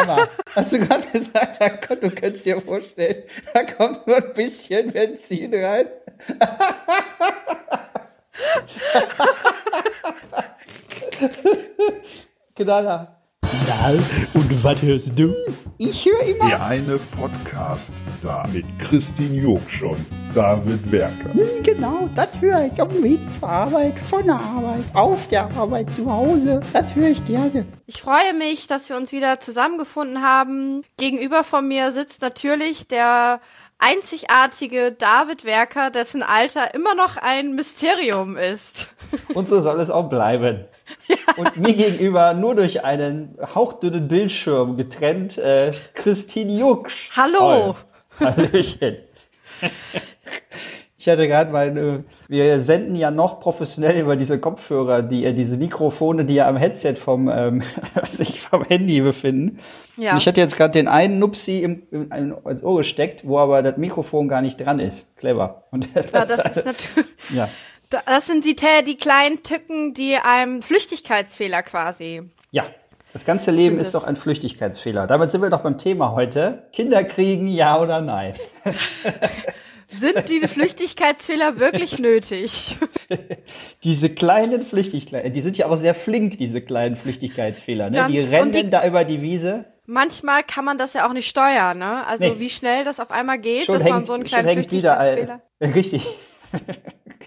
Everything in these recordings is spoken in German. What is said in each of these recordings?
Hammer. Hast du gerade gesagt, du könntest dir vorstellen, da kommt nur ein bisschen Benzin rein. Knaller. Na, und was hörst du? Ich höre immer. Der eine Podcast da mit Christine Jogschon, David Werker. Hm, Genau, das höre ich auf dem Weg zur Arbeit, von der Arbeit, auf der Arbeit, zu Hause. Das höre ich gerne. Ich freue mich, dass wir uns wieder zusammengefunden haben. Gegenüber von mir sitzt natürlich der einzigartige David Werker, dessen Alter immer noch ein Mysterium ist. Und so soll es auch bleiben. Und mir gegenüber nur durch einen hauchdünnen Bildschirm getrennt, äh, Christine Jucksch. Hallo. Hallöchen. Ich hatte gerade meine, wir senden ja noch professionell über diese Kopfhörer, die, äh, diese Mikrofone, die ja am Headset vom, ähm, sich vom Handy befinden. Ja. Und ich hatte jetzt gerade den einen Nupsi im, im, im, ins Ohr gesteckt, wo aber das Mikrofon gar nicht dran ist. Clever. Und Ja, das ist natürlich. ja. Das sind die, die kleinen Tücken, die einem Flüchtigkeitsfehler quasi. Ja, das ganze Leben ist doch ein Flüchtigkeitsfehler. Damit sind wir doch beim Thema heute. Kinder kriegen, ja oder nein? Sind die Flüchtigkeitsfehler wirklich nötig? Diese kleinen Flüchtigkeitsfehler, die sind ja aber sehr flink, diese kleinen Flüchtigkeitsfehler. Ne? Die rennen die- da über die Wiese. Manchmal kann man das ja auch nicht steuern, ne? Also Nee. wie schnell das auf einmal geht, Schon dass hängt, man so einen kleinen wieder Flüchtigkeitsfehler. Richtig.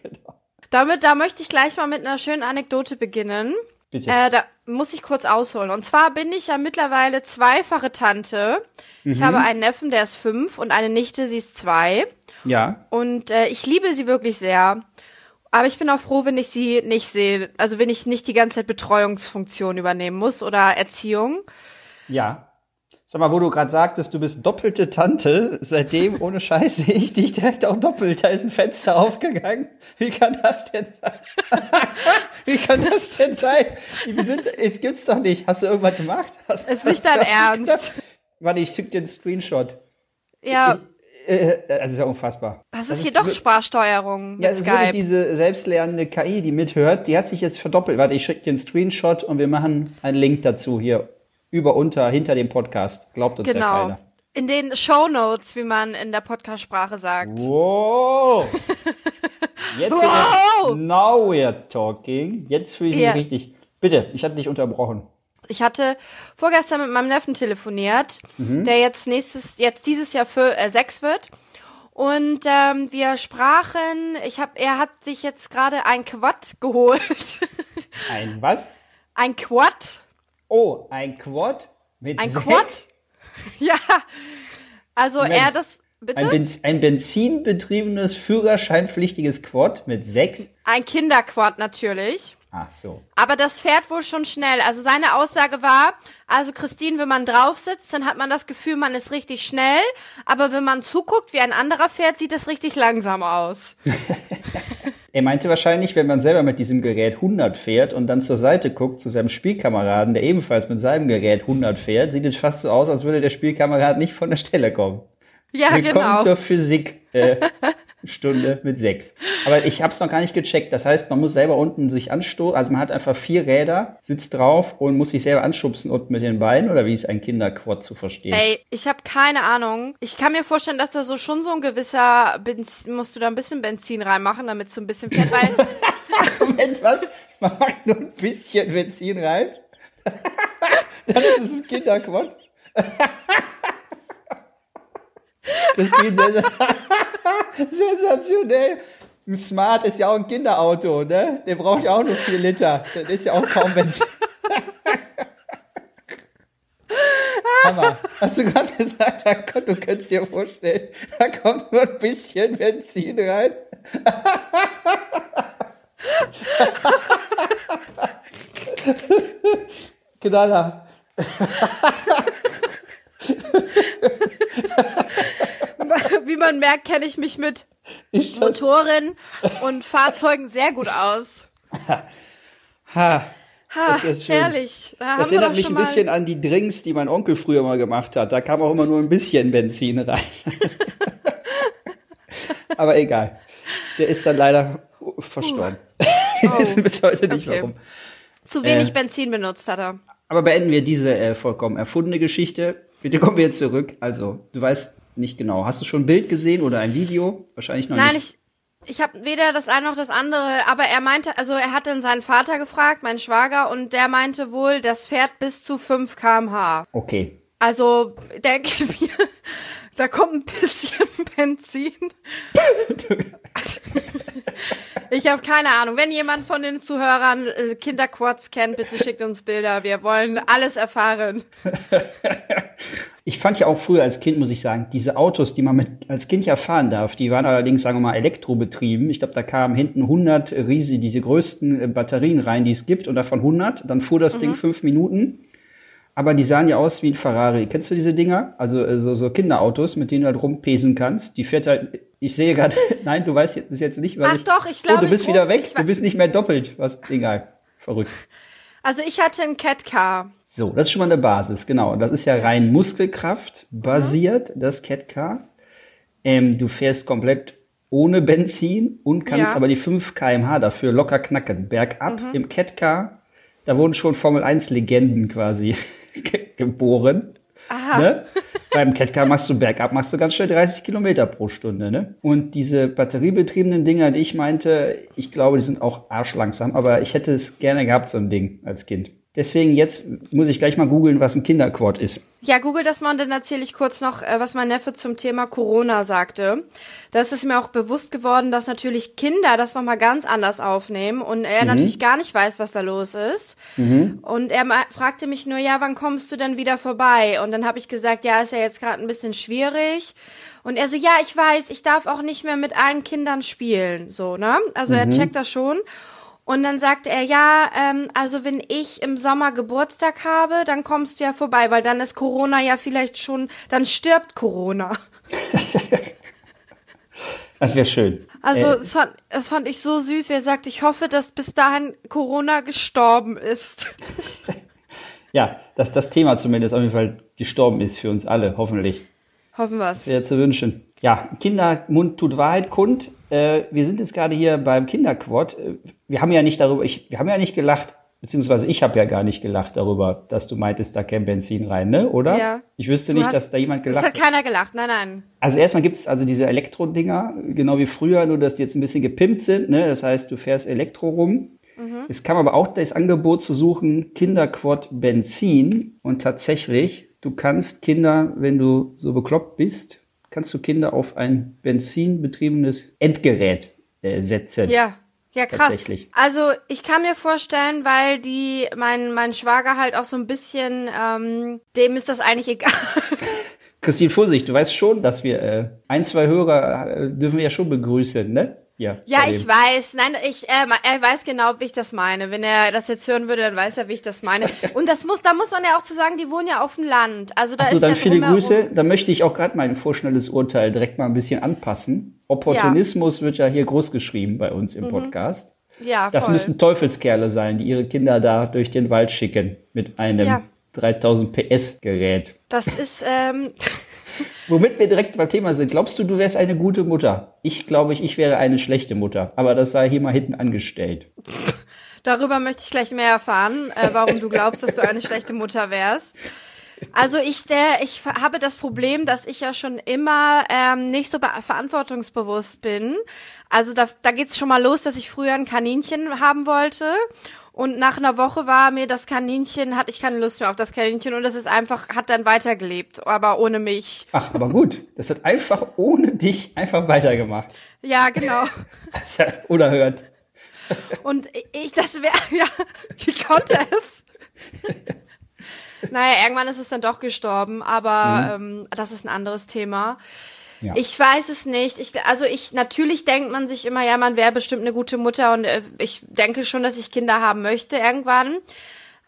genau. Damit, da möchte ich gleich mal mit einer schönen Anekdote beginnen. Bitte. Äh, da muss ich kurz ausholen. Und zwar bin ich ja mittlerweile zweifache Tante. Ich Mhm. habe einen Neffen, der ist fünf und eine Nichte, sie ist zwei. ja. Und äh, ich liebe sie wirklich sehr. Aber ich bin auch froh, wenn ich sie nicht sehe. Also wenn ich nicht die ganze Zeit Betreuungsfunktion übernehmen muss oder Erziehung. Ja. Sag mal, wo du gerade sagtest, du bist doppelte Tante, seitdem, ohne Scheiß, sehe ich dich direkt auch doppelt. Da ist ein Fenster aufgegangen. Wie kann das denn sein? Wie kann das denn sein? Die sind, es gibt's doch nicht. Hast du irgendwas gemacht? Hast, Ist nicht dein Ernst. Warte, ich schick dir einen Screenshot. Ja, Äh, das ist ja unfassbar. das ist hier doch wir- Sprachsteuerung mit Ja, es Skype. diese selbstlernende KI, die mithört, die hat sich jetzt verdoppelt. Warte, ich schicke dir einen Screenshot und wir machen einen Link dazu hier über, unter, hinter dem Podcast. Glaubt uns ja Genau. keiner. In den Show Notes, wie man in der Podcast-Sprache sagt. Wow! Jetzt Wow! now we're talking. Jetzt fühle ich mich Yes. richtig. Bitte, ich hatte dich unterbrochen. Ich hatte vorgestern mit meinem Neffen telefoniert, Mhm. der jetzt nächstes, jetzt dieses Jahr für äh, sechs wird. Und ähm, wir sprachen, ich hab, er hat sich jetzt gerade ein Quad geholt. Ein was? ein Quad? Oh, ein Quad mit Ein sechs? Quad? Ja. Also Moment. er das, bitte? Ein, Benz ein benzinbetriebenes, führerscheinpflichtiges Quad mit sechs? Ein Kinderquad natürlich. Ach so. Aber das fährt wohl schon schnell. Also seine Aussage war, also Christine, wenn man drauf sitzt, dann hat man das Gefühl, man ist richtig schnell. Aber wenn man zuguckt, wie ein anderer fährt, sieht das richtig langsam aus. Er meinte wahrscheinlich, wenn man selber mit diesem Gerät 100 fährt und dann zur Seite guckt zu seinem Spielkameraden, der ebenfalls mit seinem Gerät 100 fährt, sieht es fast so aus, als würde der Spielkamerad nicht von der Stelle kommen. Ja, Willkommen genau. zur Physik äh, Stunde mit sechs. Aber ich habe es noch gar nicht gecheckt. Das heißt, man muss selber unten sich anstoßen. Also man hat einfach vier Räder, sitzt drauf und muss sich selber anschubsen unten mit den Beinen. Oder wie ist ein Kinderquad zu verstehen? Ey, ich habe keine Ahnung. Ich kann mir vorstellen, dass da so schon so ein gewisser Benzin, musst du da ein bisschen Benzin reinmachen, damit es so ein bisschen fährt, weil Moment, was? Man macht nur ein bisschen Benzin rein. Dann ist es ein Kinderquad. Das wie sens sensationell. Ein Smart ist ja auch ein Kinderauto, ne? Der braucht ja auch nur vier Liter. Das ist ja auch kaum Benzin. Hammer. Hast du gerade gesagt, kommt- du könntest dir vorstellen, da kommt nur ein bisschen Benzin rein. Knaller. Man merkt, kenne ich mich mit Ich Motoren und Fahrzeugen sehr gut aus. ha. Ha, Das ist schön. herrlich. Da Das erinnert mich ein bisschen an die Drinks, die mein Onkel früher mal gemacht hat. Da kam auch immer nur ein bisschen Benzin rein. Aber egal. Der ist dann leider verstorben. Wir Oh. wissen bis heute nicht Okay. warum. Zu wenig äh, Benzin benutzt hat er. Aber beenden wir diese äh, vollkommen erfundene Geschichte. Bitte kommen wir jetzt zurück. Also, du weißt nicht genau. Hast du schon ein Bild gesehen oder ein Video? Wahrscheinlich noch Nein, nicht. ich, ich habe weder das eine noch das andere, aber er meinte, also er hat dann seinen Vater gefragt, meinen Schwager, und der meinte wohl, das fährt bis zu 5 kmh. Okay. Also denke ich mir, da kommt ein bisschen Benzin. Ich habe keine Ahnung. Wenn jemand von den Zuhörern äh, Kinderquads kennt, bitte schickt uns Bilder. Wir wollen alles erfahren. Ich fand ja auch früher als Kind, muss ich sagen, diese Autos, die man mit, als Kind ja fahren darf, die waren allerdings, sagen wir mal, elektrobetrieben. Ich glaube, da kamen hinten 100 riesige, diese größten äh, Batterien rein, die es gibt, und davon 100. Dann fuhr das Ding fünf Minuten. Aber die sahen ja aus wie ein Ferrari. Kennst du diese Dinger? Also äh, so, so Kinderautos, mit denen du halt rumpesen kannst. Die fährt halt, ich sehe gerade, nein, du weißt jetzt, bis jetzt nicht, was Ach ich... doch, ich Oh, glaube, du bist wieder weg, du bist nicht mehr doppelt. Was, egal. Verrückt. Also ich hatte ein Catcar. So, das ist schon mal eine Basis, genau. Das ist ja rein Muskelkraft basiert, Mhm. das Catcar. Ähm, du fährst komplett ohne Benzin und kannst Ja. aber die 5 kmh dafür locker knacken. Bergab Mhm. im Catcar, da wurden schon Formel 1 Legenden quasi ge- geboren. Ne? Beim Catcar machst du bergab, machst du ganz schnell 30 Kilometer pro Stunde. Ne? Und diese batteriebetriebenen Dinger, die ich meinte, ich glaube, die sind auch arschlangsam, aber ich hätte es gerne gehabt, so ein Ding als Kind. Deswegen jetzt muss ich gleich mal googeln, was ein Kinderquad ist. Ja, google das mal und dann erzähle ich kurz noch, äh, was mein Neffe zum Thema Corona sagte. Da ist mir auch bewusst geworden, dass natürlich Kinder das nochmal ganz anders aufnehmen und er natürlich gar nicht weiß, was da los ist. Und er fragte mich nur, ja, wann kommst du denn wieder vorbei? Und dann habe ich gesagt, ja, ist ja jetzt gerade ein bisschen schwierig. Und er so, ja, ich weiß, ich darf auch nicht mehr mit allen Kindern spielen, so, ne? Also er checkt das schon. Und dann sagte er, ja, ähm, also wenn ich im Sommer Geburtstag habe, dann kommst du ja vorbei, weil dann ist Corona ja vielleicht schon, dann stirbt Corona. Das wäre schön. Also Äh, das, fand, das fand ich so süß, wie er sagt, ich hoffe, dass bis dahin Corona gestorben ist. ja, dass das Thema zumindest auf jeden Fall gestorben ist für uns alle, hoffentlich. Hoffen wir's. Wäre zu wünschen. Ja, Kindermund tut Wahrheit kund. Äh, wir sind jetzt gerade hier beim Kinderquad. Äh, Wir haben ja nicht darüber, ich, wir haben ja nicht gelacht, beziehungsweise ich habe ja gar nicht gelacht darüber, dass du meintest, da käme Benzin rein, ne? Oder? Ja. Ich wüsste Du nicht, hast- dass da jemand Es gelacht hat hat. keiner gelacht, nein, nein. Also erstmal gibt es also diese Elektro-Dinger, genau wie früher, nur dass die jetzt ein bisschen gepimpt sind. Ne? Das heißt, du fährst Elektro rum. Es kam aber auch das Angebot zu suchen, Kinderquad Benzin. Und tatsächlich, du kannst Kinder, wenn du so bekloppt bist, kannst du Kinder auf ein benzinbetriebenes Endgerät äh, setzen. Ja. Ja, krass. Also ich kann mir vorstellen, weil die, mein, mein Schwager halt auch so ein bisschen, ähm, dem ist das eigentlich egal. Christine, Vorsicht, du weißt schon, dass wir äh, ein, zwei Hörer äh, dürfen wir ja schon begrüßen, ne? Ja, Ja, ich weiß. Nein, ich, äh, er weiß genau, wie ich das meine. Wenn er das jetzt hören würde, dann weiß er, wie ich das meine. Und das muss, da muss man ja auch zu sagen, die wohnen ja auf dem Land. Also da Achso, ist dann ja viele Grüße. Da möchte ich auch gerade mein vorschnelles Urteil direkt mal ein bisschen anpassen. Opportunismus wird ja hier groß geschrieben bei uns im Podcast. Ja, Das Mhm. voll. müssen Teufelskerle sein, die ihre Kinder da durch den Wald schicken mit einem Ja. 3000 PS Gerät. Das ist, ähm, Womit wir direkt beim Thema sind. Glaubst du, du wärst eine gute Mutter? Ich glaube, ich wäre eine schlechte Mutter. Aber das sei hier mal hinten angestellt. darüber möchte ich gleich mehr erfahren, äh, warum du glaubst, dass du eine schlechte Mutter wärst. Also ich, der, ich habe das Problem, dass ich ja schon immer ähm, nicht so be- verantwortungsbewusst bin. Also da, da geht's schon mal los, dass ich früher ein Kaninchen haben wollte. Und nach einer Woche war mir das Kaninchen, hatte ich keine Lust mehr auf das Kaninchen und es ist einfach, hat dann weitergelebt, aber ohne mich. Ach, aber gut. Das hat einfach ohne dich einfach weitergemacht. Ja, genau. Das ja unerhört. Und ich, das wäre, ja, wie konnte es? naja, irgendwann ist es dann doch gestorben, aber ähm, das ist ein anderes Thema. Ja. Ich weiß es nicht. Ich, also ich, natürlich denkt man sich immer, ja, man wäre bestimmt eine gute Mutter und äh, ich denke schon, dass ich Kinder haben möchte irgendwann.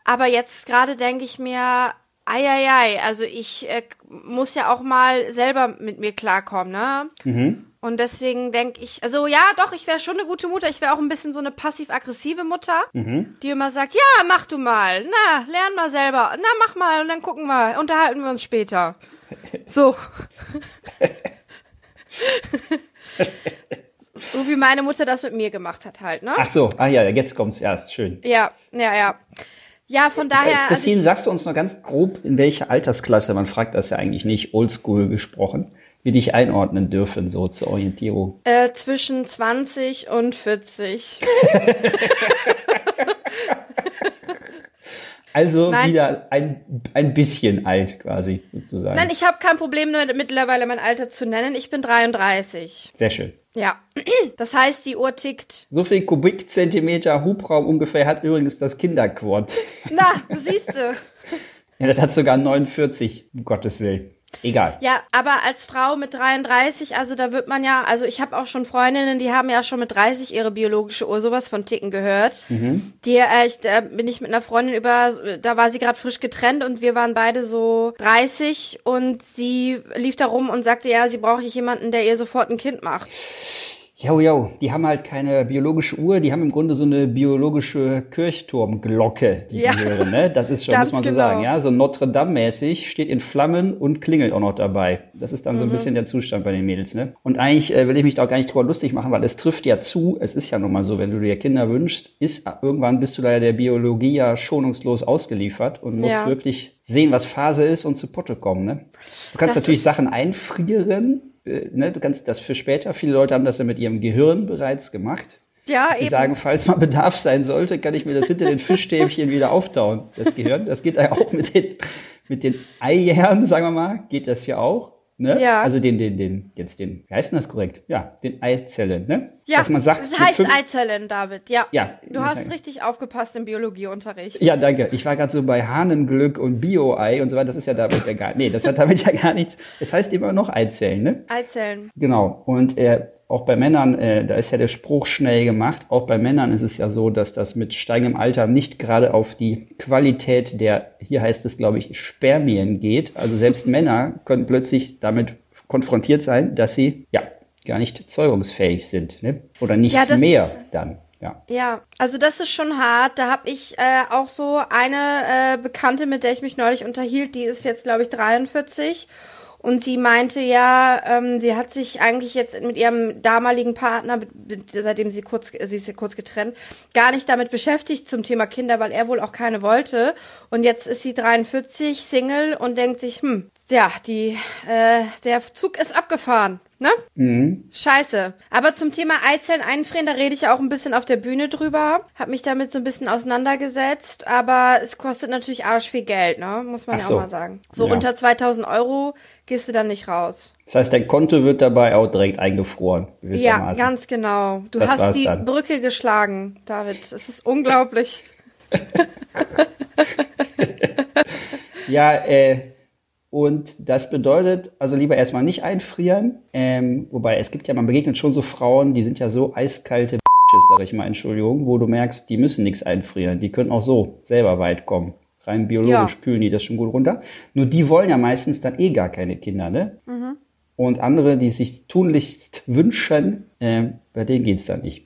Aber jetzt gerade denke ich mir, eieiei, also ich äh, muss ja auch mal selber mit mir klarkommen, ne? Und deswegen denke ich, also ja, doch, ich wäre schon eine gute Mutter. Ich wäre auch ein bisschen so eine passiv-aggressive Mutter, die immer sagt, ja, mach du mal, na, lern mal selber, na, mach mal und dann gucken wir, unterhalten wir uns später. So. so wie meine Mutter das mit mir gemacht hat halt, ne? Ach so, ah ja, jetzt kommt's erst. Schön. Ja, ja, ja. Ja, von daher. Also Christine, ich, sagst du uns noch ganz grob, in welche Altersklasse, man fragt das ja eigentlich nicht, oldschool gesprochen, wir dich einordnen dürfen, so zur Orientierung? äh, zwischen 20 und 40. Also Nein. wieder ein, ein bisschen alt quasi, sozusagen. Nein, ich habe kein Problem damit, mittlerweile mein Alter zu nennen. Ich bin 33. Sehr schön. Ja. Das heißt, die Uhr tickt. So viel Kubikzentimeter Hubraum ungefähr hat übrigens das Kinderquad. Na, du siehst du. Ja, das hat sogar 49, um Gottes Willen. Egal. Ja, aber als Frau mit 33, also da wird man ja, also ich habe auch schon Freundinnen, die haben ja schon mit 30 ihre biologische Uhr sowas von ticken gehört. Die, äh, ich, da bin ich mit einer Freundin über, da war sie gerade frisch getrennt und wir waren beide so 30 und sie lief da rum und sagte, ja, sie braucht jemanden, der ihr sofort ein Kind macht. Jo, jo, die haben halt keine biologische Uhr, die haben im Grunde so eine biologische Kirchturmglocke, die Ja. die hören, ne? Das ist schon, muss man so genau. sagen, ja, so Notre Dame-mäßig, steht in Flammen und klingelt auch noch dabei. Das ist dann so ein bisschen der Zustand bei den Mädels, ne? Und eigentlich äh, will ich mich da auch gar nicht drüber lustig machen, weil es trifft ja zu, es ist ja nun mal so, wenn du dir Kinder wünschst, ist irgendwann bist du ja der Biologie ja schonungslos ausgeliefert und musst Ja. wirklich sehen, was Phase ist und zu Potte kommen, ne? Du kannst Das natürlich Sachen einfrieren, äh, ne, du kannst das für später. Viele Leute haben das ja mit ihrem Gehirn bereits gemacht. Ja, Sie eben. sagen, falls mal Bedarf sein sollte, kann ich mir das hinter den Fischstäbchen wieder auftauen, das Gehirn. Das geht ja auch mit den, mit den Eiern, sagen wir mal, geht das ja auch. Ne? Ja. Also den, den, den, jetzt den, wie heißt denn das korrekt? Ja, den Eizellen, ne? ja, Dass man sagt, das heißt fünf- Eizellen, David, ja. Ja. Du hast richtig aufgepasst im Biologieunterricht. Ja, danke. Ich war gerade so bei Hahnenglück und Bio-Ei und so weiter. Das ist ja damit ja gar, nee, das hat damit ja gar nichts. Es heißt immer noch Eizellen, ne? Eizellen. Genau. Und äh, auch bei Männern, äh, da ist ja der Spruch schnell gemacht. Auch bei Männern ist es ja so, dass das mit steigendem Alter nicht gerade auf die Qualität der, hier heißt es, glaube ich, Spermien geht. Also selbst Männer können plötzlich damit konfrontiert sein, dass sie ja gar nicht zeugungsfähig sind, ne? Oder nicht Ja, mehr dann. Ja. Ja, also das ist schon hart. Da habe ich äh, auch so eine äh, Bekannte, mit der ich mich neulich unterhielt, die ist jetzt, glaube ich, 43. Und sie meinte ja, ähm, sie hat sich eigentlich jetzt mit ihrem damaligen Partner, seitdem sie kurz, sie ist ja kurz getrennt, gar nicht damit beschäftigt zum Thema Kinder, weil er wohl auch keine wollte. Und jetzt ist sie 43, Single und denkt sich, hm, ja, die, äh, der Zug ist abgefahren, ne? Scheiße. Aber zum Thema Eizellen einfrieren, da rede ich ja auch ein bisschen auf der Bühne drüber. Hab mich damit so ein bisschen auseinandergesetzt. Aber es kostet natürlich arsch viel Geld, ne? Muss man Ach ja so. auch mal sagen. So Ja. unter 2000 Euro gehst du dann nicht raus. Das heißt, dein Konto wird dabei auch direkt eingefroren. Ja, ganz genau. Du Das hast die dann. Brücke geschlagen, David. Es ist unglaublich. Ja, äh, und das bedeutet, also lieber erstmal nicht einfrieren. Ähm, wobei es gibt ja, man begegnet schon so Frauen, die sind ja so eiskalte Bitches, sag ich mal, Entschuldigung, wo du merkst, die müssen nichts einfrieren. Die können auch so selber weit kommen. Rein biologisch Ja. kühlen die das schon gut runter. Nur die wollen ja meistens dann eh gar keine Kinder, ne? Und andere, die sich tunlichst wünschen, äh, bei denen geht's dann nicht.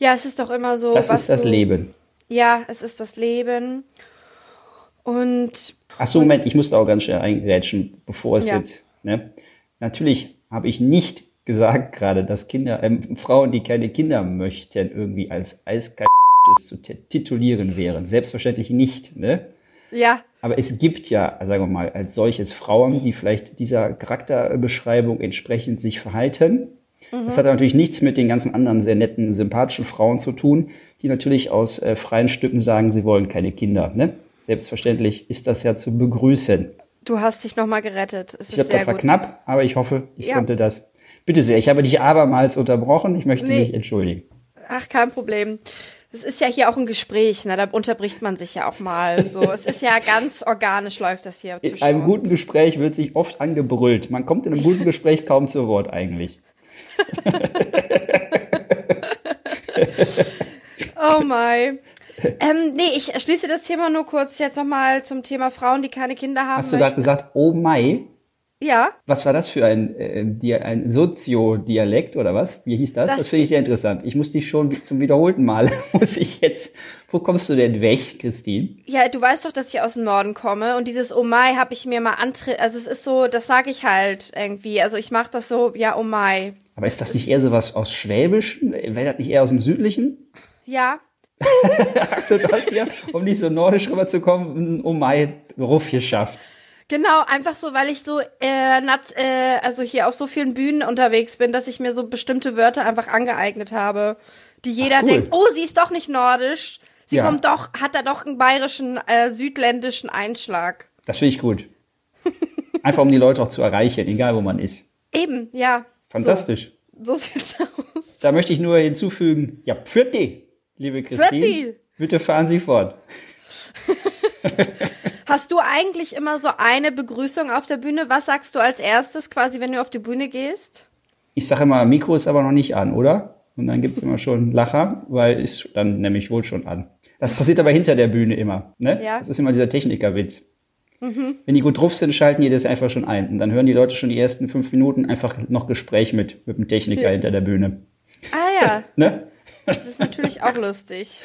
Ja, es ist doch immer so. Das ist das du, Leben. Ja, es ist das Leben. Und Ach so, Moment, ich musste auch ganz schnell eingrätschen, bevor es Ja. jetzt. Ne? Natürlich habe ich nicht gesagt gerade, dass Kinder, ähm, Frauen, die keine Kinder möchten, irgendwie als eiskalt zu tit- titulieren wären. Selbstverständlich nicht. Ne? ja, Aber es gibt ja, sagen wir mal, als solches Frauen, die vielleicht dieser Charakterbeschreibung entsprechend sich verhalten. Das hat natürlich nichts mit den ganzen anderen sehr netten, sympathischen Frauen zu tun, die natürlich aus äh, freien Stücken sagen, sie wollen keine Kinder. Ne? Selbstverständlich ist das ja zu begrüßen. du hast dich nochmal gerettet. Es Ich glaube, das war gut. knapp, aber ich hoffe, ich Ja. konnte das. Bitte sehr, ich habe dich abermals unterbrochen. Ich möchte Nee. mich entschuldigen. Ach, kein Problem. Es ist ja hier auch ein Gespräch, ne? da unterbricht man sich ja auch mal. So, es ist ja ganz organisch läuft das hier In einem uns. guten Gespräch wird sich oft angebrüllt. Man kommt in einem guten Gespräch kaum zu Wort eigentlich. Oh my. Ähm, nee, ich schließe das Thema nur kurz jetzt nochmal zum Thema Frauen, die keine Kinder haben Hast du gerade gesagt, oh Mai? Ja, Was war das für ein, äh, ein Soziodialekt oder was? Wie hieß das? Das, Das- finde ich sehr interessant. Ich muss dich schon zum wiederholten Mal, muss ich jetzt, wo kommst du denn weg, Christine? ja, du weißt doch, dass ich aus dem Norden komme und dieses Oh my habe ich mir mal antre also es ist so, das sage ich halt irgendwie. Also ich mache das so, ja, Oh my. Aber ist das nicht eher sowas aus Schwäbischen? Wäre das nicht eher aus dem Südlichen? Ja, Dir, um nicht so nordisch rüberzukommen, um mein Ruf geschafft. Genau, einfach so, weil ich so, äh, nat, äh, also hier auf so vielen Bühnen unterwegs bin, dass ich mir so bestimmte Wörter einfach angeeignet habe, die jeder Ach, cool. denkt, oh, sie ist doch nicht nordisch. Sie Ja. kommt doch, hat da doch einen bayerischen, äh, südländischen Einschlag. Das finde ich gut. Einfach um die Leute auch zu erreichen, egal wo man ist. Eben, ja. Fantastisch. So, so sieht's aus. Da möchte ich nur hinzufügen, ja, Pfirti, liebe Christine. Bitte fahren Sie fort. Hast du eigentlich immer so eine Begrüßung auf der Bühne? Was sagst du als erstes quasi, wenn du auf die Bühne gehst? Ich sage immer, Mikro ist aber noch nicht an, oder? Und dann gibt's immer schon Lacher, weil ist dann nämlich wohl schon an. Das passiert aber hinter der Bühne immer. Ne? Ja. Das ist immer dieser Technikerwitz. Wenn die gut drauf sind, schalten die das einfach schon ein. Und dann hören die Leute schon die ersten fünf Minuten einfach noch Gespräch mit, mit dem Techniker Ja. hinter der Bühne. Ah ja, Ne? Das ist natürlich auch lustig.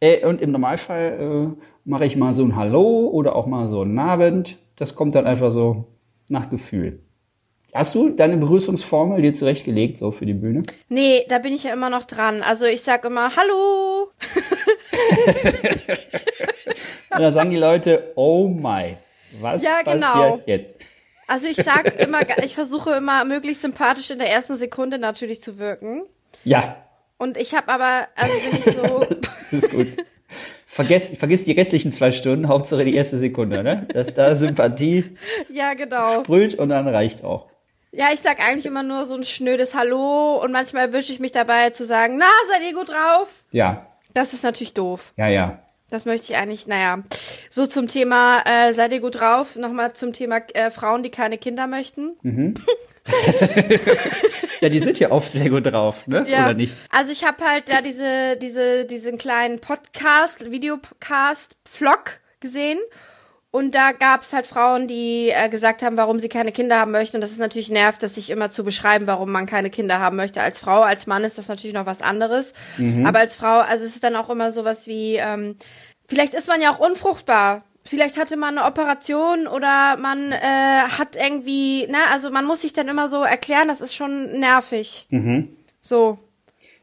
Äh, und im Normalfall äh, mache ich mal so ein Hallo oder auch mal so ein Abend. Das kommt dann einfach so nach Gefühl. Hast du deine Begrüßungsformel dir zurechtgelegt, so für die Bühne? Nee, da bin ich ja immer noch dran. Also ich sag immer Hallo. Und da sagen die Leute, oh my, was Ja, genau. passiert jetzt? Also ich sag immer, ich versuche immer möglichst sympathisch in der ersten Sekunde natürlich zu wirken. Ja, Und ich habe aber, also wenn ich so, das ist gut. Vergiss, vergiss die restlichen zwei Stunden, Hauptsache die erste Sekunde, ne? Dass da Sympathie ja genau. sprüht und dann reicht auch. Ja, ich sag eigentlich immer nur so ein schnödes Hallo und manchmal erwische ich mich dabei zu sagen, na, seid ihr gut drauf? Ja, Das ist natürlich doof. ja, ja. Das möchte ich eigentlich, naja. So zum Thema, äh, seid ihr gut drauf? Nochmal zum Thema äh, Frauen, die keine Kinder möchten. Ja, die sind ja oft sehr gut drauf, ne? Oder nicht? Also ich habe halt da diese, diese, diesen kleinen Podcast, Videocast, Vlog gesehen. Und da gab's halt Frauen, die äh, gesagt haben, warum sie keine Kinder haben möchten. Und das ist natürlich nervt, das sich immer zu beschreiben, warum man keine Kinder haben möchte. Als Frau, als Mann ist das natürlich noch was anderes. Aber als Frau, also es ist dann auch immer sowas wie, ähm, vielleicht ist man ja auch unfruchtbar. Vielleicht hatte man eine Operation oder man äh, hat irgendwie, ne, also man muss sich dann immer so erklären, das ist schon nervig. So.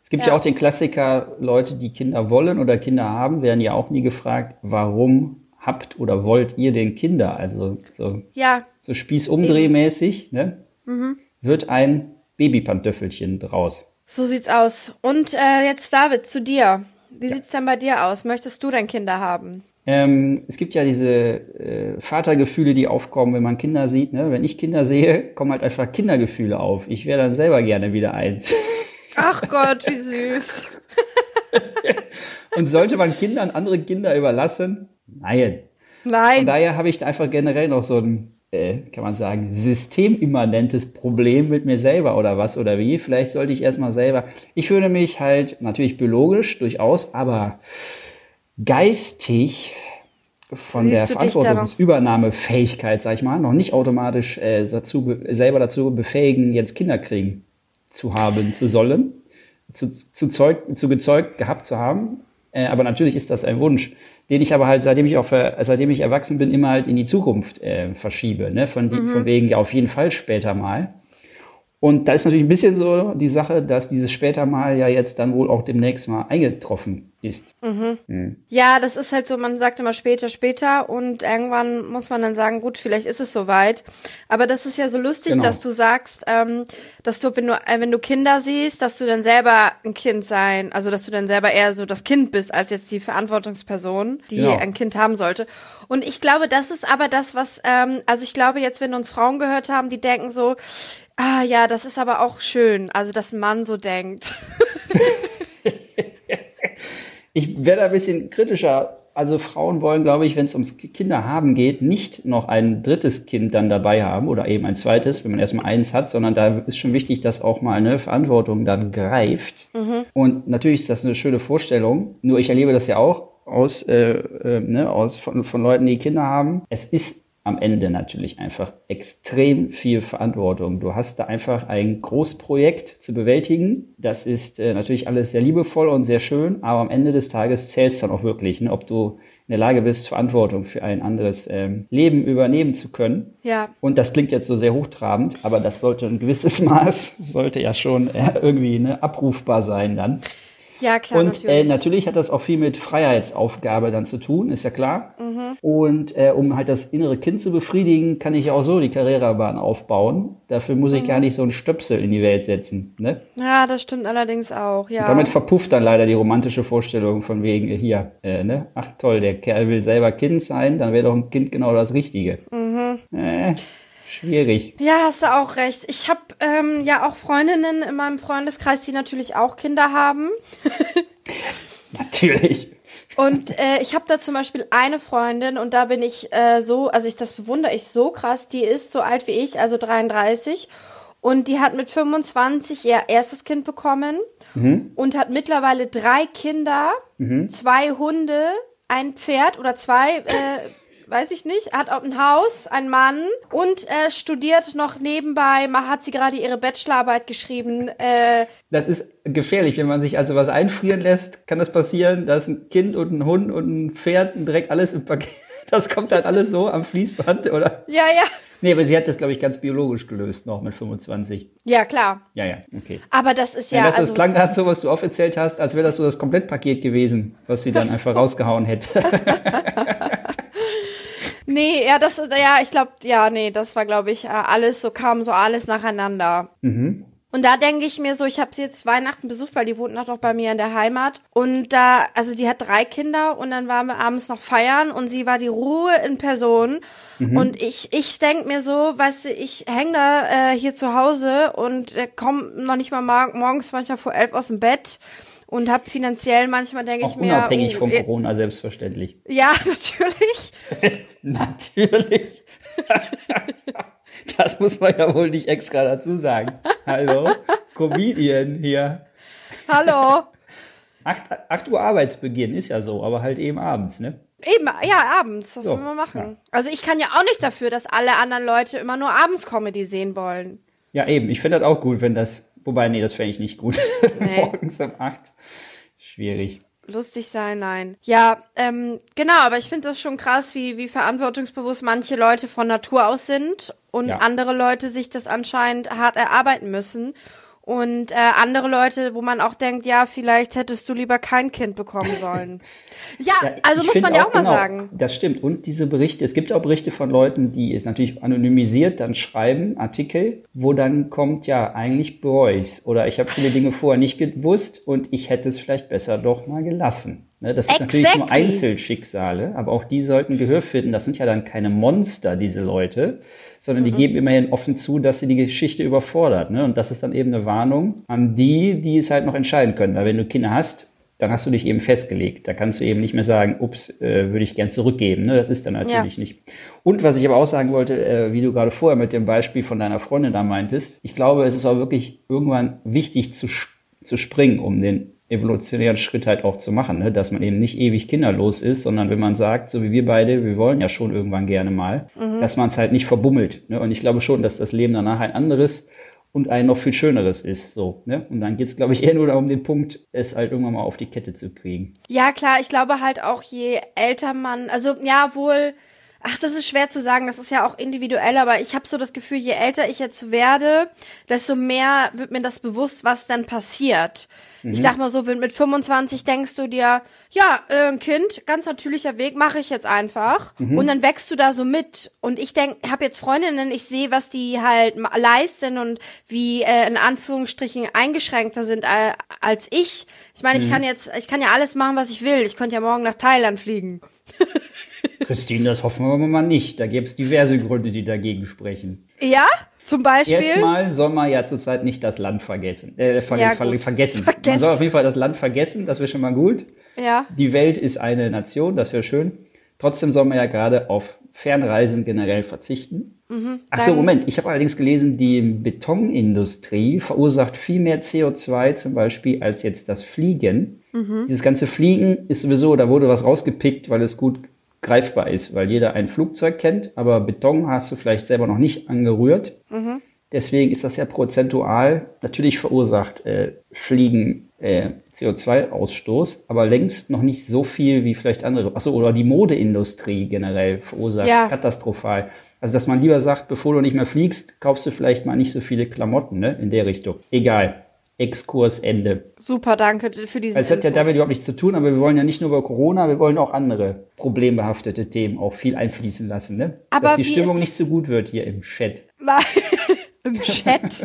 Es gibt Ja. ja. auch den Klassiker, Leute, die Kinder wollen oder Kinder haben, werden ja auch nie gefragt, warum habt oder wollt ihr denn Kinder? Also so, Ja, so Spießumdrehmäßig, ne? Mhm. Wird ein Babypantöffelchen draus. so sieht's aus. Und äh, jetzt David, zu dir. Wie sieht's denn bei dir aus? Möchtest du denn Kinder haben? Ähm, es gibt ja diese äh, Vatergefühle, die aufkommen, wenn man Kinder sieht. Ne? Wenn ich Kinder sehe, kommen halt einfach Kindergefühle auf. Ich wäre dann selber gerne wieder eins. Ach Gott, wie süß. Und sollte man Kindern andere Kinder überlassen? Nein. Von Nein. daher habe ich da einfach generell noch so ein, äh, kann man sagen, systemimmanentes Problem mit mir selber oder was oder wie. Vielleicht sollte ich erstmal selber. Ich fühle mich halt natürlich biologisch durchaus, aber geistig von Siehst der? Verantwortungsübernahmefähigkeit, sag ich mal, noch nicht automatisch äh, dazu, be- selber dazu befähigen, jetzt Kinder kriegen zu haben, zu sollen, zu, zu, Zeug, zu gezeugt gehabt zu haben. Äh, aber natürlich ist das ein Wunsch, den ich aber halt, seitdem ich auch, seitdem ich erwachsen bin, immer halt in die Zukunft äh, verschiebe. Ne? Von, die, von wegen, ja, auf jeden Fall später mal. Und da ist natürlich ein bisschen so die Sache, dass dieses später mal ja jetzt dann wohl auch demnächst mal eingetroffen ist. Ja, das ist halt so, man sagt immer später, später und irgendwann muss man dann sagen, gut, vielleicht ist es soweit. Aber das ist ja so lustig, Genau. dass du sagst, ähm, dass du, wenn du, äh, wenn du Kinder siehst, dass du dann selber ein Kind sein, also dass du dann selber eher so das Kind bist, als jetzt die Verantwortungsperson, die Genau. ein Kind haben sollte. Und ich glaube, das ist aber das, was, ähm, also ich glaube jetzt, wenn uns Frauen gehört haben, die denken so, ah ja, das ist aber auch schön, also dass ein Mann so denkt. Ich werde ein bisschen kritischer. Also Frauen wollen, glaube ich, wenn es ums Kinder haben geht, nicht noch ein drittes Kind dann dabei haben oder eben ein zweites, wenn man erstmal eins hat, sondern da ist schon wichtig, dass auch mal eine Verantwortung dann greift. Und natürlich ist das eine schöne Vorstellung. Nur ich erlebe das ja auch aus, äh, äh, ne, aus von, von Leuten, die Kinder haben. Es ist am Ende natürlich einfach extrem viel Verantwortung. Du hast da einfach ein Großprojekt zu bewältigen. Das ist äh, natürlich alles sehr liebevoll und sehr schön, aber am Ende des Tages zählt es dann auch wirklich, ne, ob du in der Lage bist, Verantwortung für ein anderes ähm, Leben übernehmen zu können. Ja, Und das klingt jetzt so sehr hochtrabend, aber das sollte ein gewisses Maß, sollte ja schon äh, irgendwie ne, abrufbar sein dann. Ja, klar, und natürlich. Äh, natürlich hat das auch viel mit Freiheitsaufgabe dann zu tun, ist ja klar. Mhm. Und äh, um halt das innere Kind zu befriedigen, kann ich ja auch so die Karrierebahn aufbauen. Dafür muss ich Mhm. gar nicht so einen Stöpsel in die Welt setzen. Ne? Ja, das stimmt allerdings auch, ja. Damit verpufft dann leider die romantische Vorstellung von wegen äh, hier, äh, ne? Ach toll, der Kerl will selber Kind sein, dann wäre doch ein Kind genau das Richtige. Mhm. Äh, schwierig. Ja, hast du auch recht. Ich habe ähm, ja auch Freundinnen in meinem Freundeskreis, die natürlich auch Kinder haben. Natürlich. Und äh, ich habe da zum Beispiel eine Freundin und da bin ich äh, so, also ich das bewundere ich so krass, die ist so alt wie ich, also 33 und die hat mit 25 ihr erstes Kind bekommen und hat mittlerweile drei Kinder, zwei Hunde, ein Pferd oder zwei, äh, weiß ich nicht, hat auch ein Haus, ein Mann und äh, studiert noch nebenbei, hat sie gerade ihre Bachelorarbeit geschrieben, äh, Das ist gefährlich, wenn man sich also was einfrieren lässt, kann das passieren, dass ein Kind und ein Hund und ein Pferd und direkt alles im Paket, das kommt halt alles so am Fließband, oder? ja, ja, Nee, aber sie hat das, glaube ich, ganz biologisch gelöst, noch mit 25. ja klar. Ja, ja, okay. Aber das ist Ja, ja, das, also, das klang gerade so, was du aufgezählt hast, als wäre das so das Komplettpaket gewesen, was sie dann einfach rausgehauen hätte. Nee, ja, das ist, ja, ich glaube, ja, nee, das war, glaube ich, äh, alles, so kam so alles nacheinander. Und da denke ich mir so, ich habe sie jetzt Weihnachten besucht, weil die wohnt noch bei mir in der Heimat. Und da, also die hat drei Kinder und dann waren wir abends noch feiern und sie war die Ruhe in Person. Und ich, ich denk mir so, weißt du, ich häng da äh, hier zu Hause und äh, komme noch nicht mal mor- morgens manchmal vor elf aus dem Bett und habe finanziell manchmal denke ich mir, unabhängig oh, von äh, Corona, selbstverständlich. ja, natürlich. Natürlich. das muss man ja wohl nicht extra dazu sagen. Hallo, Comedian hier. Hallo. 8, 8 Uhr Arbeitsbeginn ist ja so, aber halt eben abends, ne? Eben, ja, abends. Was So, soll man machen? Also ich kann ja auch nicht dafür, dass alle anderen Leute immer nur abends Comedy sehen wollen. Ja, eben. Ich finde das auch gut, wenn das. Wobei, nee, das fände ich nicht gut. Nee. Morgens um 8. Schwierig. Lustig sein, nein. Ja, ähm, genau, aber ich finde das schon krass, wie, wie verantwortungsbewusst manche Leute von Natur aus sind und Ja. andere Leute sich das anscheinend hart erarbeiten müssen. Und äh, andere Leute, wo man auch denkt, ja, vielleicht hättest du lieber kein Kind bekommen sollen. ja, Ja, also muss man ja auch mal genau, sagen. Das stimmt. Und diese Berichte, es gibt auch Berichte von Leuten, die es natürlich anonymisiert dann schreiben, Artikel, wo dann kommt, ja, eigentlich bereue ich's. Oder ich habe viele Dinge vorher nicht gewusst und ich hätte es vielleicht besser doch mal gelassen. Ne, das sind natürlich nur Exactly. Einzelschicksale, aber auch die sollten Gehör finden. Das sind ja dann keine Monster, diese Leute, sondern Mhm. die geben immerhin offen zu, dass sie die Geschichte überfordert. Ne? Und das ist dann eben eine Warnung an die, die es halt noch entscheiden können. Weil wenn du Kinder hast, dann hast du dich eben festgelegt. Da kannst du eben nicht mehr sagen, ups, äh, würde ich gern zurückgeben. Ne? Das ist dann natürlich nicht. Und was ich aber auch sagen wollte, äh, wie du gerade vorher mit dem Beispiel von deiner Freundin da meintest, ich glaube, es ist auch wirklich irgendwann wichtig zu, zu springen, um den evolutionären Schritt halt auch zu machen, ne? dass man eben nicht ewig kinderlos ist, sondern wenn man sagt, so wie wir beide, wir wollen ja schon irgendwann gerne mal, dass man es halt nicht verbummelt. Ne? Und ich glaube schon, dass das Leben danach ein anderes und ein noch viel schöneres ist. So, ne? Und dann geht's, glaube ich, eher nur um den Punkt, es halt irgendwann mal auf die Kette zu kriegen. Ja, klar, ich glaube halt auch, je älter man, also ja, wohl, ach, das ist schwer zu sagen, das ist ja auch individuell, aber ich habe so das Gefühl, je älter ich jetzt werde, desto mehr wird mir das bewusst, was dann passiert. Ich sag mal so, wenn mit 25 denkst du dir, ja, äh, ein Kind, ganz natürlicher Weg, mache ich jetzt einfach. Und dann wächst du da so mit. Und ich denk, habe jetzt Freundinnen, ich sehe, was die halt leisten und wie äh, in Anführungsstrichen eingeschränkter sind äh, als ich. Ich meine, ich kann jetzt, ich kann ja alles machen, was ich will. Ich könnte ja morgen nach Thailand fliegen. Christine, das hoffen wir mal nicht. Da gäbe es diverse Gründe, die dagegen sprechen. Ja, zum Beispiel. Erstmal soll man ja zurzeit nicht das Land vergessen. Äh, ver Ja, ver vergessen. Vergessen. Man soll auf jeden Fall das Land vergessen, das wäre schon mal gut. Ja. Die Welt ist eine Nation, das wäre schön. Trotzdem soll man ja gerade auf Fernreisen generell verzichten. Ach so, Moment. Ich habe allerdings gelesen, die Betonindustrie verursacht viel mehr CO2 zum Beispiel als jetzt das Fliegen. Dieses ganze Fliegen ist sowieso, da wurde was rausgepickt, weil es gut greifbar ist, weil jeder ein Flugzeug kennt, aber Beton hast du vielleicht selber noch nicht angerührt. Deswegen ist das ja prozentual natürlich verursacht äh, Fliegen äh, CO2-Ausstoß, aber längst noch nicht so viel wie vielleicht andere. Achso, oder die Modeindustrie generell verursacht Ja. katastrophal. Also dass man lieber sagt, bevor du nicht mehr fliegst, kaufst du vielleicht mal nicht so viele Klamotten, ne? In der Richtung. Egal. Exkursende. Super, danke für diesen Es hat ja damit überhaupt nichts zu tun, aber wir wollen ja nicht nur über Corona, wir wollen auch andere problembehaftete Themen auch viel einfließen lassen, ne? Aber Dass die Stimmung nicht so gut wird hier im Chat. Nein, im Chat.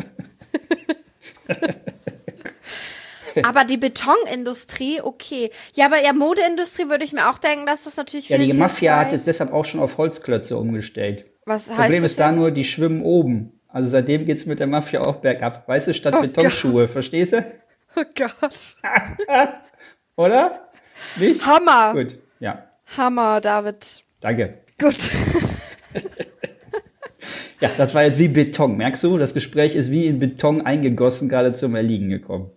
aber die Betonindustrie, okay. Ja, aber ja, Modeindustrie würde ich mir auch denken, dass das natürlich Ja, viel die Mafia CO2 hat es deshalb auch schon auf Holzklötze umgestellt. Was heißt Problem das ist da nur, die schwimmen oben. Also seitdem geht's mit der Mafia auch bergab. Weißt du, statt Oh Betonschuhe, verstehst du? Oh Gott. Oder? Nicht? Hammer. Gut, ja, Hammer, David. danke. Gut. Ja, das war jetzt wie Beton. Merkst du, das Gespräch ist wie in Beton eingegossen, gerade zum Erliegen gekommen.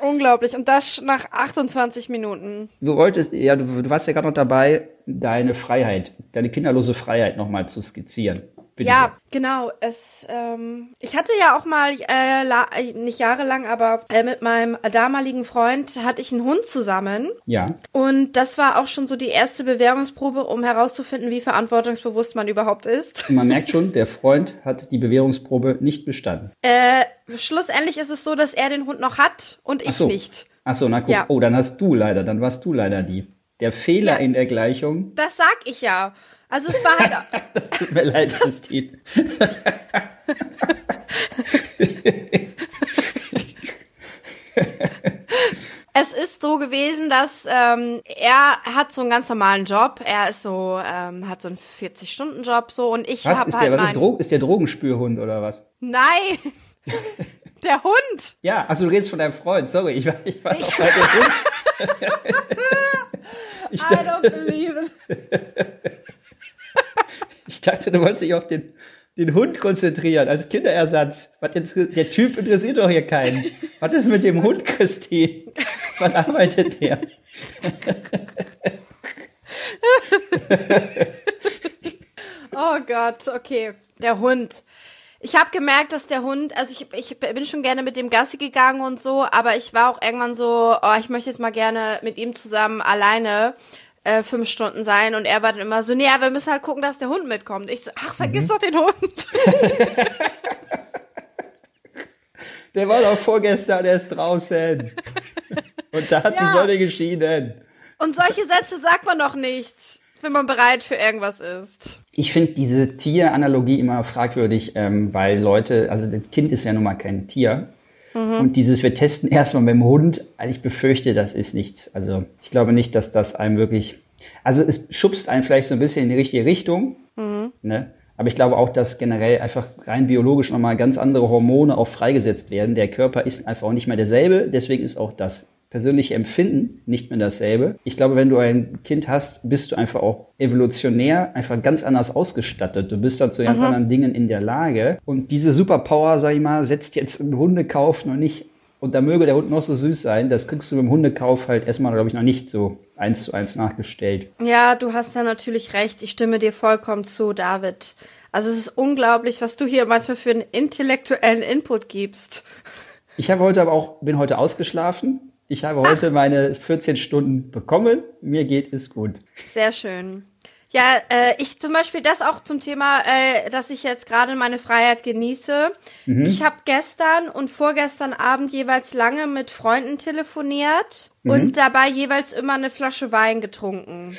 Unglaublich. Und das nach 28 Minuten. Du wolltest, ja, du, du warst ja gerade noch dabei, deine Freiheit, deine kinderlose Freiheit nochmal zu skizzieren. Bitte Ja, genau. Es, ähm, ich hatte ja auch mal, äh, la, äh, nicht jahrelang, aber äh, mit meinem damaligen Freund hatte ich einen Hund zusammen. sehr. Ja, Und das war auch schon so die erste Bewährungsprobe, um herauszufinden, wie verantwortungsbewusst man überhaupt ist. man merkt schon, der Freund hat die Bewährungsprobe nicht bestanden. Äh, schlussendlich ist es so, dass er den Hund noch hat und ich Ach so. nicht. Ach so, na guck. Ja. Oh, dann hast du leider, dann warst du leider die. Der Fehler Ja. in der Gleichung. Das sag ich ja. Also es war halt, Tut mir leid, Christine. es ist so gewesen, dass ähm, er hat so einen ganz normalen Job. Er ist so, ähm, hat so einen 40-Stunden-Job so und ich habe ist halt der, was ist. Dro ist der Drogenspürhund oder was? Nein! Der Hund! Ja, also du redest von deinem Freund, sorry, ich war, ich war auch bei Hund. ich, I don't believe it. Ich dachte, du wolltest dich auf den, den Hund konzentrieren als Kinderersatz. Was jetzt, der Typ interessiert doch hier keinen. Was ist mit dem Hund, Christine? Wann arbeitet der? Oh Gott, okay. Der Hund. Ich habe gemerkt, dass der Hund, also ich, ich bin schon gerne mit dem Gassi gegangen und so, aber ich war auch irgendwann so, oh, ich möchte jetzt mal gerne mit ihm zusammen alleine äh, fünf Stunden sein und er war dann immer so, nee, ja, wir müssen halt gucken, dass der Hund mitkommt. Ich so, ach, vergiss doch den Hund. Der war doch vorgestern erst draußen. Und da hat die Ja. Sonne geschienen. Und solche Sätze sagt man doch nicht, wenn man bereit für irgendwas ist. Ich finde diese Tieranalogie immer fragwürdig, ähm, weil Leute, also das Kind ist ja nun mal kein Tier. Und dieses, wir testen erstmal mit dem Hund, ich befürchte, das ist nichts. Also ich glaube nicht, dass das einem wirklich, also es schubst einen vielleicht so ein bisschen in die richtige Richtung, ne? aber ich glaube auch, dass generell einfach rein biologisch nochmal ganz andere Hormone auch freigesetzt werden. Der Körper ist einfach auch nicht mehr derselbe, deswegen ist auch das persönliche Empfinden nicht mehr dasselbe. Ich glaube, wenn du ein Kind hast, bist du einfach auch evolutionär einfach ganz anders ausgestattet. Du bist dann zu ganz anderen Dingen in der Lage. Und diese Superpower, sag ich mal, setzt jetzt ein Hundekauf noch nicht. Und da möge der Hund noch so süß sein, das kriegst du beim Hundekauf halt erstmal, glaube ich, noch nicht so eins zu eins nachgestellt. Ja, du hast da natürlich recht. Ich stimme dir vollkommen zu, David. Also es ist unglaublich, was du hier manchmal für einen intellektuellen Input gibst. Ich habe heute aber auch, bin heute ausgeschlafen. Ich habe heute meine 14 Stunden bekommen. Mir geht es gut. Sehr schön. Ja, äh, ich zum Beispiel das auch zum Thema, äh, dass ich jetzt gerade meine Freiheit genieße. Ich habe gestern und vorgestern Abend jeweils lange mit Freunden telefoniert und dabei jeweils immer eine Flasche Wein getrunken.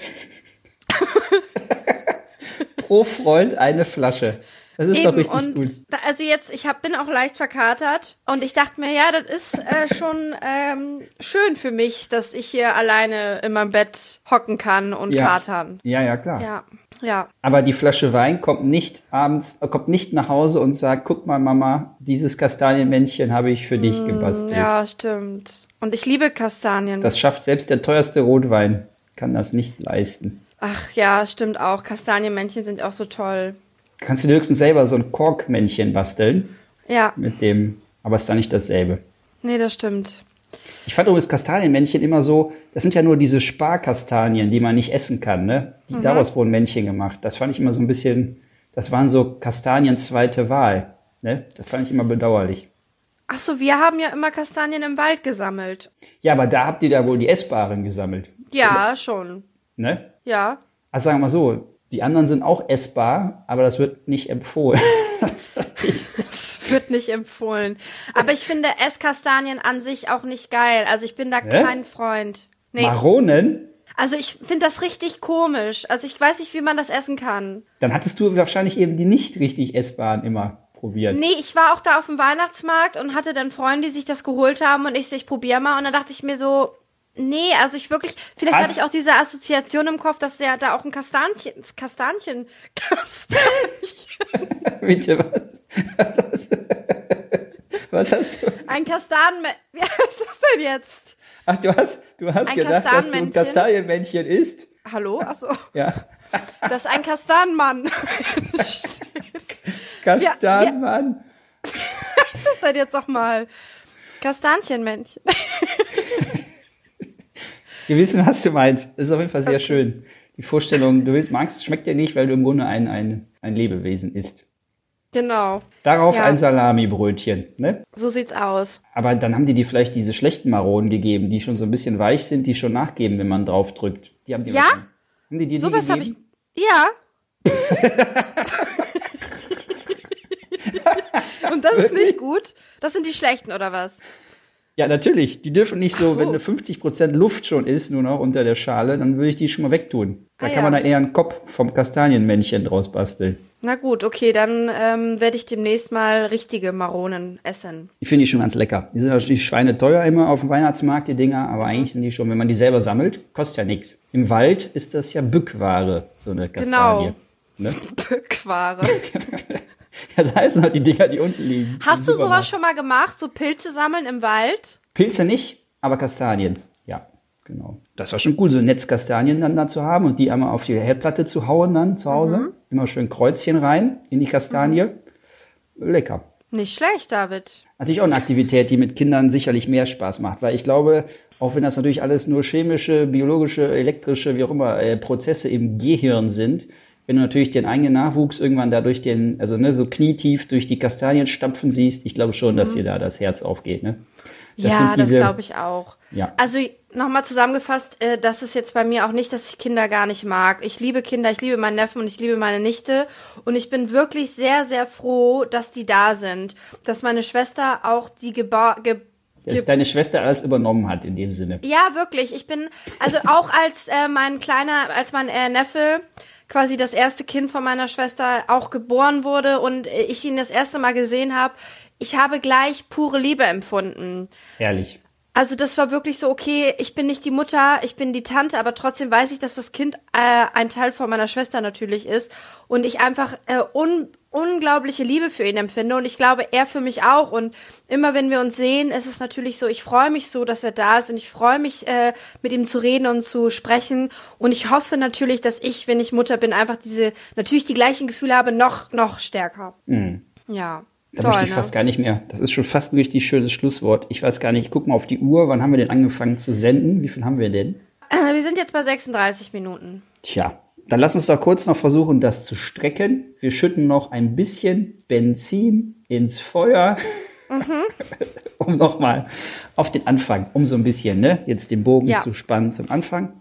Pro Freund eine Flasche. Das ist doch Eben, richtig und gut. da, also jetzt, ich hab, bin auch leicht verkatert und ich dachte mir, ja, das ist äh, schon ähm, schön für mich, dass ich hier alleine in meinem Bett hocken kann und Ja. katern. Ja, ja, klar. Ja, ja. Aber die Flasche Wein kommt nicht abends, kommt nicht nach Hause und sagt, guck mal, Mama, dieses Kastanienmännchen habe ich für dich gebastelt. Mm, Ja, stimmt. Und ich liebe Kastanien. Das schafft selbst der teuerste Rotwein, kann das nicht leisten. Ach ja, stimmt auch. Kastanienmännchen sind auch so toll. Kannst du dir höchstens selber so ein Korkmännchen basteln Ja, mit dem, aber ist dann nicht dasselbe. nee, das stimmt. Ich fand übrigens Kastanienmännchen immer so, das sind ja nur diese Sparkastanien, die man nicht essen kann, ne? Die, Mhm. Daraus wurden Männchen gemacht. Das fand ich immer so ein bisschen, das waren so Kastanien zweite Wahl, ne? Das fand ich immer bedauerlich. Ach so, wir haben ja immer Kastanien im Wald gesammelt. Ja, aber da habt ihr da wohl die essbaren gesammelt, Ja, schon. ne? Ja. Also sagen wir mal so, Die anderen sind auch essbar, aber das wird nicht empfohlen. Das wird nicht empfohlen. Aber ich finde Esskastanien an sich auch nicht geil. Also ich bin da Hä? kein Freund. Nee. Maronen? Also ich finde das richtig komisch. Also ich weiß nicht, wie man das essen kann. Dann hattest du wahrscheinlich eben die nicht richtig essbaren immer probiert. Nee, ich war auch da auf dem Weihnachtsmarkt und hatte dann Freunde, die sich das geholt haben und ich so, ich probier mal. Und dann dachte ich mir so, nee, also ich wirklich, vielleicht Was? hatte ich auch diese Assoziation im Kopf, dass ja da auch ein Kastanchen, Kastanchen, Kastanchen, Bitte, was? Was hast du? ein Kastanen, wie heißt das denn jetzt? Ach, du hast, du hast Ein gedacht, dass du ein Kastanienmännchen? Kastanienmännchen isst? Hallo? Achso, Ja. das ist ein Kastanenmann. Kastanmann. Was ist das denn jetzt nochmal? Kastanchenmännchen. Wir wissen, was du meinst. Das ist auf jeden Fall sehr schön. Die Vorstellung, du willst, magst, schmeckt dir nicht, weil du im Grunde ein, ein, ein Lebewesen isst. Genau, Darauf Ja. ein Salamibrötchen, ne? so sieht's aus. Aber dann haben die dir vielleicht diese schlechten Maronen gegeben, die schon so ein bisschen weich sind, die schon nachgeben, wenn man drauf drückt. Die haben die Ja? Haben die dir die Sowas habe ich. Ja. Und das ist nicht gut. Das sind die schlechten, oder was? Ja, natürlich. Die dürfen nicht so, so. wenn eine 50% Luft schon ist, nur noch unter der Schale, dann würde ich die schon mal wegtun. Da Ah, kann ja. man dann eher einen Kopf vom Kastanienmännchen draus basteln. Na gut, okay, dann ähm, werde ich demnächst mal richtige Maronen essen. Die finde ich schon ganz lecker. Die sind natürlich schweineteuer immer auf dem Weihnachtsmarkt, die Dinger, aber eigentlich sind die schon, wenn man die selber sammelt, kostet ja nichts. Im Wald ist das ja Bückware, so eine Kastanie. Ne? Bückware. Das heißen halt die Dinger, die unten liegen. Hast du sowas schon mal gemacht? So Pilze sammeln im Wald? Pilze nicht, aber Kastanien. Ja, genau. Das war schon cool, so Netzkastanien dann da zu haben und die einmal auf die Herdplatte zu hauen dann zu Hause. Mhm. Immer schön Kreuzchen rein in die Kastanie. Lecker. Nicht schlecht, David. Natürlich auch eine Aktivität, die mit Kindern sicherlich mehr Spaß macht, weil ich glaube, auch wenn das natürlich alles nur chemische, biologische, elektrische, wie auch immer, äh, Prozesse im Gehirn sind, wenn du natürlich den eigenen Nachwuchs irgendwann dadurch den, also ne, so knietief durch die Kastanien stampfen siehst, ich glaube schon, dass dir da das Herz aufgeht, ne? Das ja, sind das diese- glaube ich auch. Ja. Also nochmal zusammengefasst, äh, das ist jetzt bei mir auch nicht, dass ich Kinder gar nicht mag. Ich liebe Kinder, ich liebe meinen Neffen und ich liebe meine Nichte. Und ich bin wirklich sehr, sehr froh, dass die da sind. Dass meine Schwester auch die Geba ge Dass deine Schwester alles übernommen hat in dem Sinne. ja, wirklich. Ich bin, also auch als äh, mein kleiner, als mein äh, Neffe quasi das erste Kind von meiner Schwester auch geboren wurde und ich ihn das erste Mal gesehen habe, ich habe gleich pure Liebe empfunden. Herrlich. Also das war wirklich so, okay, ich bin nicht die Mutter, ich bin die Tante, aber trotzdem weiß ich, dass das Kind äh, ein Teil von meiner Schwester natürlich ist und ich einfach äh, un unglaubliche Liebe für ihn empfinde und ich glaube, er für mich auch und immer wenn wir uns sehen, ist es natürlich so, ich freue mich so, dass er da ist und ich freue mich, äh, mit ihm zu reden und zu sprechen und ich hoffe natürlich, dass ich, wenn ich Mutter bin, einfach diese, natürlich die gleichen Gefühle habe, noch, noch stärker. Ja. Da Toll, möchte ich ne? fast gar nicht mehr. Das ist schon fast ein richtig schönes Schlusswort. Ich weiß gar nicht, ich guck mal auf die Uhr. Wann haben wir denn angefangen zu senden? Wie viel haben wir denn? Äh, wir sind jetzt bei 36 Minuten. Tja, dann lass uns doch kurz noch versuchen, das zu strecken. Wir schütten noch ein bisschen Benzin ins Feuer, um nochmal auf den Anfang, um so ein bisschen, ne, jetzt den Bogen Ja. zu spannen zum Anfang.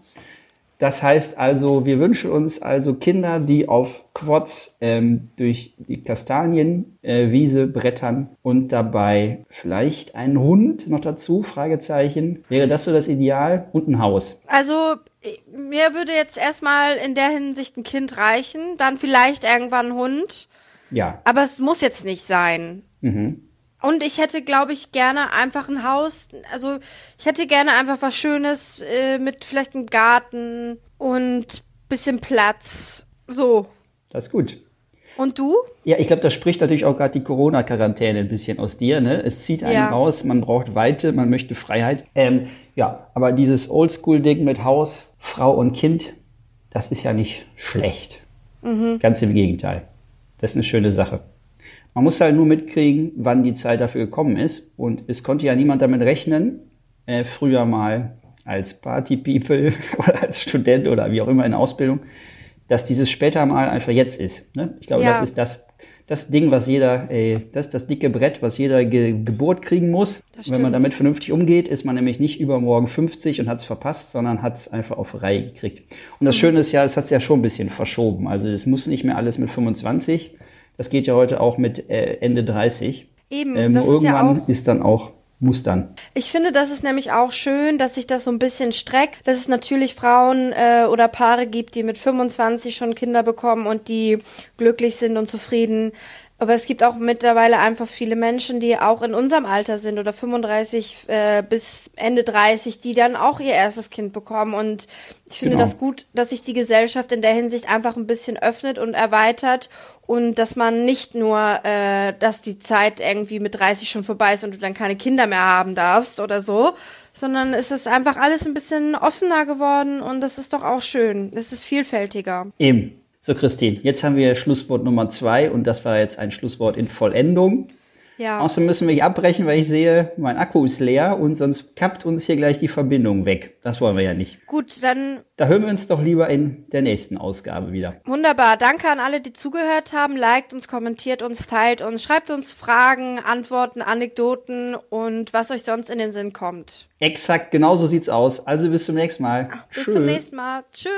Das heißt also, wir wünschen uns also Kinder, die auf Quads ähm, durch die Kastanienwiese äh, brettern und dabei vielleicht einen Hund noch dazu, Fragezeichen. Wäre das so das Ideal? Und ein Haus. Also, ich- mir würde jetzt erstmal in der Hinsicht ein Kind reichen, dann vielleicht irgendwann ein Hund, Ja. aber es muss jetzt nicht sein. Mhm. Und ich hätte, glaube ich, gerne einfach ein Haus, also ich hätte gerne einfach was Schönes äh, mit vielleicht einem Garten und bisschen Platz. So. Das ist gut. Und du? Ja, ich glaube, das spricht natürlich auch gerade die Corona-Quarantäne ein bisschen aus dir. Ne? Es zieht einen Ja. raus, man braucht Weite, man möchte Freiheit. Ähm, ja, aber dieses Oldschool-Ding mit Haus, Frau und Kind, das ist ja nicht schlecht. Ganz im Gegenteil. Das ist eine schöne Sache. Man muss halt nur mitkriegen, wann die Zeit dafür gekommen ist. Und es konnte ja niemand damit rechnen, äh, früher mal als Party-People oder als Student oder wie auch immer in der Ausbildung, dass dieses später mal einfach jetzt ist. Ne? Ich glaube, Ja. das ist das, das Ding, was jeder, ey, das ist das dicke Brett, was jeder Ge Geburt kriegen muss. Wenn man damit vernünftig umgeht, ist man nämlich nicht übermorgen 50 und hat es verpasst, sondern hat es einfach auf Reihe gekriegt. Und Mhm. das Schöne ist ja, es hat es ja schon ein bisschen verschoben. Also es muss nicht mehr alles mit 25. Das geht ja heute auch mit äh, Ende 30. Eben, Ähm, das nur ist ja irgendwann auch. ist dann auch, muss dann. Ich finde, das ist nämlich auch schön, dass sich das so ein bisschen streckt, dass es natürlich Frauen äh, oder Paare gibt, die mit 25 schon Kinder bekommen und die glücklich sind und zufrieden. Aber es gibt auch mittlerweile einfach viele Menschen, die auch in unserem Alter sind oder 35 äh, bis Ende 30, die dann auch ihr erstes Kind bekommen. Und ich finde Genau. das gut, dass sich die Gesellschaft in der Hinsicht einfach ein bisschen öffnet und erweitert und dass man nicht nur, äh, dass die Zeit irgendwie mit 30 schon vorbei ist und du dann keine Kinder mehr haben darfst oder so, sondern es ist einfach alles ein bisschen offener geworden und das ist doch auch schön. Es ist vielfältiger. Eben. So, Christine, jetzt haben wir Schlusswort Nummer zwei und das war jetzt ein Schlusswort in Vollendung. Ja. Außerdem müssen wir hier abbrechen, weil ich sehe, mein Akku ist leer und sonst kappt uns hier gleich die Verbindung weg. Das wollen wir ja nicht. Gut, dann Da hören wir uns doch lieber in der nächsten Ausgabe wieder. wunderbar. Danke an alle, die zugehört haben. Liked uns, kommentiert uns, teilt uns, schreibt uns Fragen, Antworten, Anekdoten und was euch sonst in den Sinn kommt. Exakt, genauso sieht's aus. Also bis zum nächsten Mal. Bis Tschö. zum nächsten Mal. Tschö.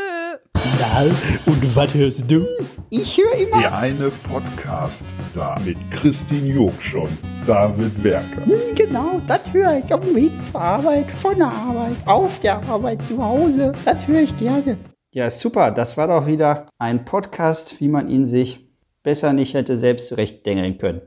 Na, und was hörst du? Ich höre immer. Der eine Podcast da mit Christine Jurksch und David Werker. Genau, das höre ich auf dem Weg zur Arbeit, von der Arbeit, auf der Arbeit, zu Hause. Das höre ich gerne. Ja, super. Das war doch wieder ein Podcast, wie man ihn sich besser nicht hätte selbst zurechtdengeln können.